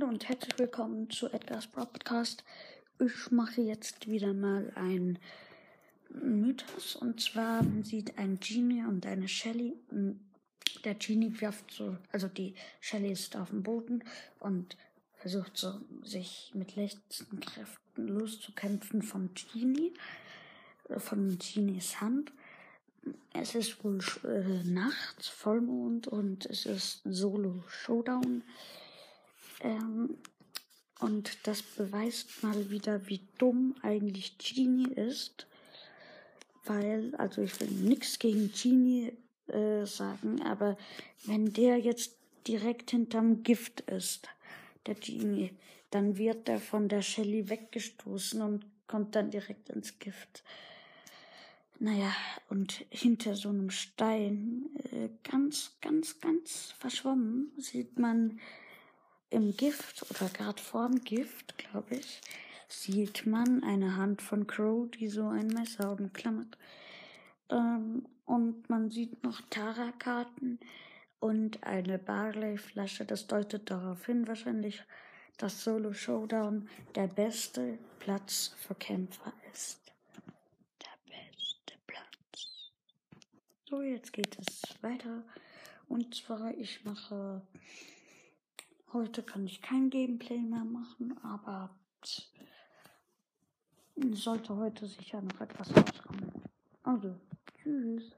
und herzlich willkommen zu Edgar's Podcast. Ich mache jetzt wieder mal ein Mythos und zwar sieht ein Genie und eine Shelly. Der Genie wirft so, also die Shelly ist auf dem Boden und versucht so sich mit letzten Kräften loszukämpfen vom Genie, von Genies Hand. Es ist wohl äh, nachts, Vollmond und es ist Solo Showdown. Ähm, und das beweist mal wieder, wie dumm eigentlich Genie ist. Weil, also ich will nichts gegen Genie äh, sagen, aber wenn der jetzt direkt hinterm Gift ist, der Genie, dann wird er von der Shelly weggestoßen und kommt dann direkt ins Gift. Naja, und hinter so einem Stein, äh, ganz, ganz, ganz verschwommen, sieht man im Gift oder gerade vorm Gift, glaube ich, sieht man eine Hand von Crow, die so ein Messer umklammert. Ähm, und man sieht noch Tara-Karten und eine Barley-Flasche. Das deutet darauf hin, wahrscheinlich, dass Solo Showdown der beste Platz für Kämpfer ist. Der beste Platz. So, jetzt geht es weiter. Und zwar, ich mache Heute kann ich kein Gameplay mehr machen, aber sollte heute sicher noch etwas rauskommen. Also, tschüss.